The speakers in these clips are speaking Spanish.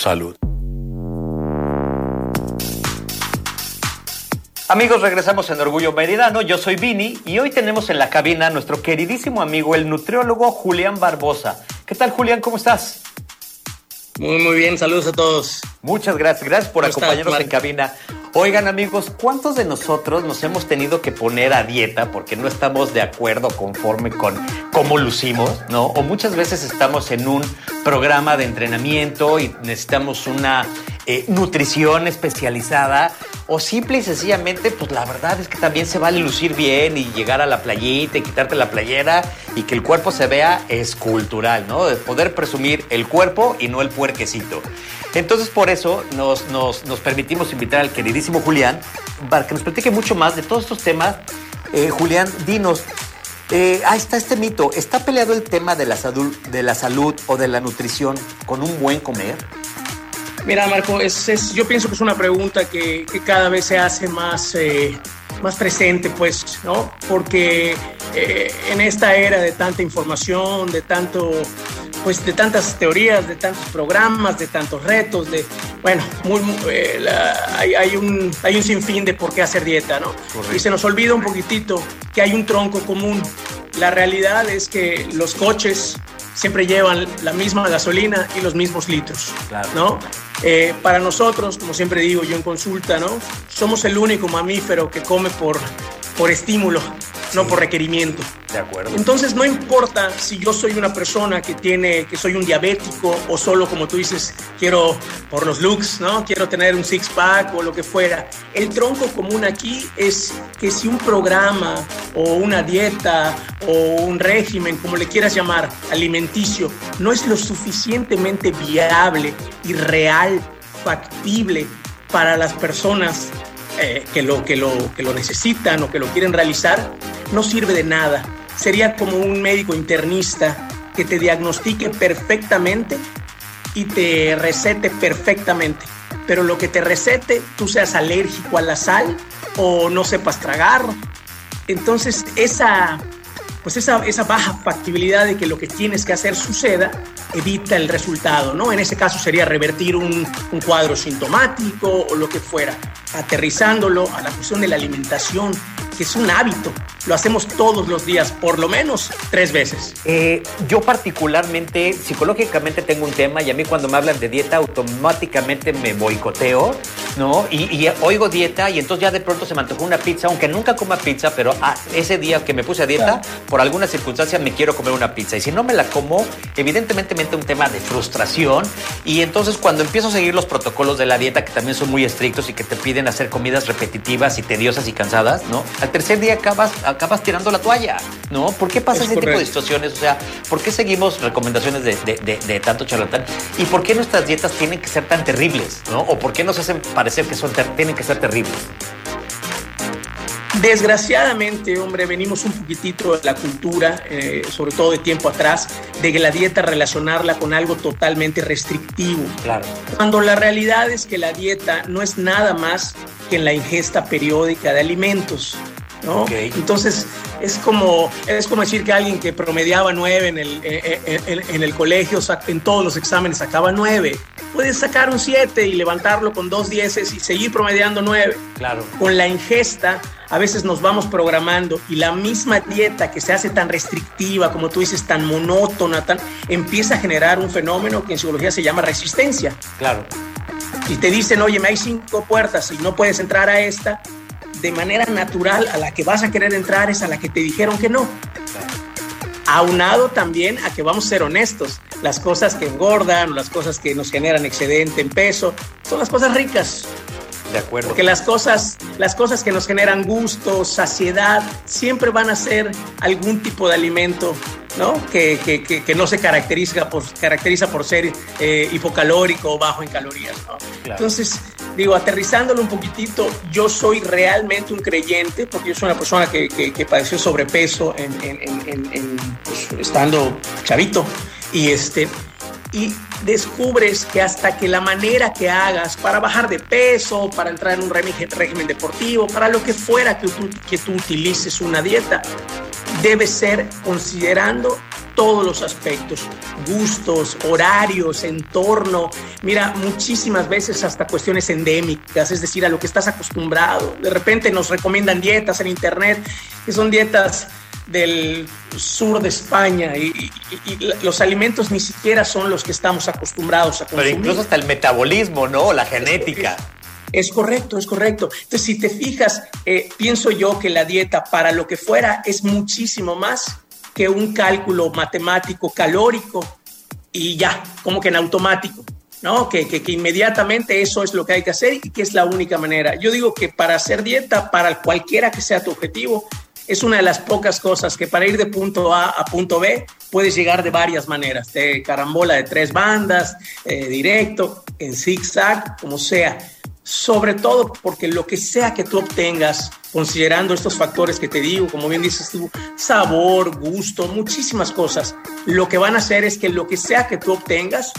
salud. Amigos, regresamos en Orgullo Meridano. Yo soy Vini y hoy tenemos en la cabina a nuestro queridísimo amigo, el nutriólogo Julián Barbosa. ¿Qué tal, Julián? ¿Cómo estás? Muy, muy bien. Saludos a todos. Muchas gracias. Gracias por acompañarnos en cabina. Oigan amigos, ¿cuántos de nosotros nos hemos tenido que poner a dieta porque no estamos de acuerdo conforme con cómo lucimos, ¿no? O muchas veces estamos en un programa de entrenamiento y necesitamos una eh, nutrición especializada o simple y sencillamente, pues la verdad es que también se vale lucir bien y llegar a la playita y quitarte la playera y que el cuerpo se vea escultural, ¿no? De poder presumir el cuerpo y no el puerquecito. Entonces, por eso nos, nos, nos permitimos invitar al queridísimo Julián para que nos platique mucho más de todos estos temas. Eh, Julián, dinos, eh, ahí está este mito. ¿Está peleado el tema de de la salud o de la nutrición con un buen comer? Mira, Marco, es, yo pienso que es una pregunta que, cada vez se hace más, eh, más presente, pues, ¿no? Porque eh, en esta era de tanta información, de tanto, pues, de tantas teorías, de tantos programas, de tantos retos, de, bueno, muy, eh, hay, un, hay un sinfín de por qué hacer dieta, ¿no? Y se nos olvida un poquitito que hay un tronco común. La realidad es que los coches siempre llevan la misma gasolina y los mismos litros, ¿no? Eh, para nosotros, como siempre digo yo en consulta, ¿no? Somos el único mamífero que come por, por estímulo no por requerimiento. De acuerdo. Entonces no importa si yo soy una persona que tiene, que soy un diabético o solo como tú dices, quiero por los looks, ¿no? Quiero tener un six pack o lo que fuera. El tronco común aquí es que si un programa o una dieta o un régimen, como le quieras llamar, alimenticio, no es lo suficientemente viable y real, factible para las personas eh, que, lo, que, lo, que lo necesitan o que lo quieren realizar, no sirve de nada. Sería como un médico internista que te diagnostique perfectamente y te recete perfectamente. Pero lo que te recete, tú seas alérgico a la sal o no sepas tragar. Entonces, esa, pues esa, esa baja factibilidad de que lo que tienes que hacer suceda evita el resultado, ¿no? En ese caso sería revertir un, un cuadro sintomático o lo que fuera, aterrizándolo a la cuestión de la alimentación, que es un hábito. Lo hacemos todos los días, por lo menos tres veces. Eh, yo particularmente, psicológicamente tengo un tema y a mí cuando me hablan de dieta automáticamente me boicoteo, ¿no? Y, oigo dieta y entonces ya de pronto se me antojó una pizza, aunque nunca coma pizza, pero ah, ese día que me puse a dieta, por alguna circunstancia me quiero comer una pizza. Y si no me la como, evidentemente me entra un tema de frustración. Y entonces cuando empiezo a seguir los protocolos de la dieta, que también son muy estrictos y que te piden hacer comidas repetitivas y tediosas y cansadas, ¿no? Al tercer día acabas, acabas tirando la toalla, ¿no? ¿Por qué pasa ese tipo de situaciones? O sea, ¿por qué seguimos recomendaciones de, de, tanto charlatán? ¿Y por qué nuestras dietas tienen que ser tan terribles, ¿no? ¿O por qué nos hacen parecer que son tienen que ser terribles? Desgraciadamente, hombre, venimos un poquitito de la cultura, eh, sobre todo de tiempo atrás, de que la dieta relacionarla con algo totalmente restrictivo. Claro. Cuando la realidad es que la dieta no es nada más que en la ingesta periódica de alimentos. ¿no? Entonces, es como, es como decir que alguien que promediaba nueve en el, eh, eh, en, el colegio, en todos los exámenes sacaba nueve. Puedes sacar un siete y levantarlo con dos dieces y seguir promediando nueve. Claro. Con la ingesta, a veces nos vamos programando y la misma dieta que se hace tan restrictiva, como tú dices, tan monótona, tan, empieza a generar un fenómeno que en psicología se llama resistencia. Claro. Y te dicen, oye, me hay cinco puertas y no puedes entrar a esta, de manera natural a la que vas a querer entrar es a la que te dijeron que no. Aunado también a que vamos a ser honestos, las cosas que engordan, las cosas que nos generan excedente en peso, son las cosas ricas. De acuerdo. Porque las cosas, las cosas que nos generan gusto, saciedad, siempre van a ser algún tipo de alimento ¿no? Que, que, que, no se caracteriza por, caracteriza por ser eh, hipocalórico o bajo en calorías. Entonces, digo, aterrizándolo un poquitito, yo soy realmente un creyente, porque yo soy una persona que, padeció sobrepeso en, en, pues, estando chavito, y, este, y descubres que hasta que la manera que hagas para bajar de peso, para entrar en un régimen, deportivo, para lo que fuera que tú, que tú utilices una dieta, debe ser considerando todos los aspectos, gustos, horarios, entorno, mira, muchísimas veces hasta cuestiones endémicas, es decir, a lo que estás acostumbrado. De repente nos recomiendan dietas en internet, que son dietas del sur de España y, los alimentos ni siquiera son los que estamos acostumbrados a consumir. Pero incluso hasta el metabolismo, ¿no? La genética. Es, correcto, es correcto. Entonces, si te fijas, eh, pienso yo que la dieta para lo que fuera es muchísimo más que un cálculo matemático calórico y ya, como que en automático. ¿no? Que, que, que, inmediatamente eso es lo que hay que hacer y que es la única manera. Yo digo que para hacer dieta, para cualquiera que sea tu objetivo, es una de las pocas cosas que para ir de punto A a punto B puedes llegar de varias maneras, de carambola de tres bandas, eh, directo, en zigzag, como sea. Sobre todo porque lo que sea que tú obtengas, considerando estos factores que te digo, como bien dices tú, sabor, gusto, muchísimas cosas, lo que van a hacer es que lo que sea que tú obtengas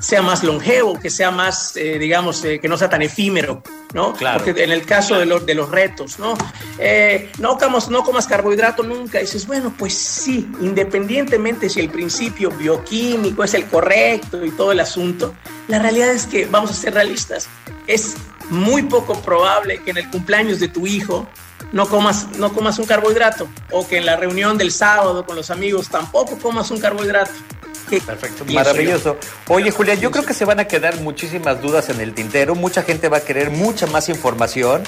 sea más longevo, que sea más, eh, digamos, eh, que no sea tan efímero, ¿no? Claro. Porque en el caso de, los de los retos, ¿no? Eh, no, comas, no comas carbohidrato nunca. Y dices, bueno, pues sí, independientemente si el principio bioquímico es el correcto y todo el asunto, la realidad es que, vamos a ser realistas, es muy poco probable que en el cumpleaños de tu hijo no comas, no comas un carbohidrato o que en la reunión del sábado con los amigos tampoco comas un carbohidrato. Perfecto, maravilloso. Oye, Julián, yo creo que se van a quedar muchísimas dudas en el tintero. Mucha gente va a querer mucha más información.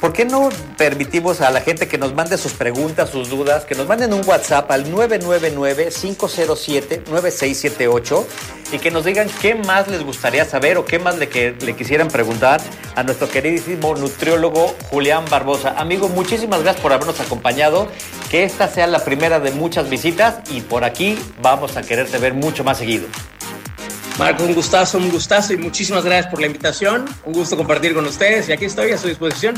¿Por qué no permitimos a la gente que nos mande sus preguntas, sus dudas, que nos manden un WhatsApp al 999-507-9678 y que nos digan qué más les gustaría saber o qué más le, quisieran preguntar a nuestro queridísimo nutriólogo Julián Barbosa? Amigo, muchísimas gracias por habernos acompañado. Que esta sea la primera de muchas visitas y por aquí vamos a quererte ver mucho más seguido. Marco, un gustazo, un gustazo y muchísimas gracias por la invitación. Un gusto compartir con ustedes y aquí estoy a su disposición.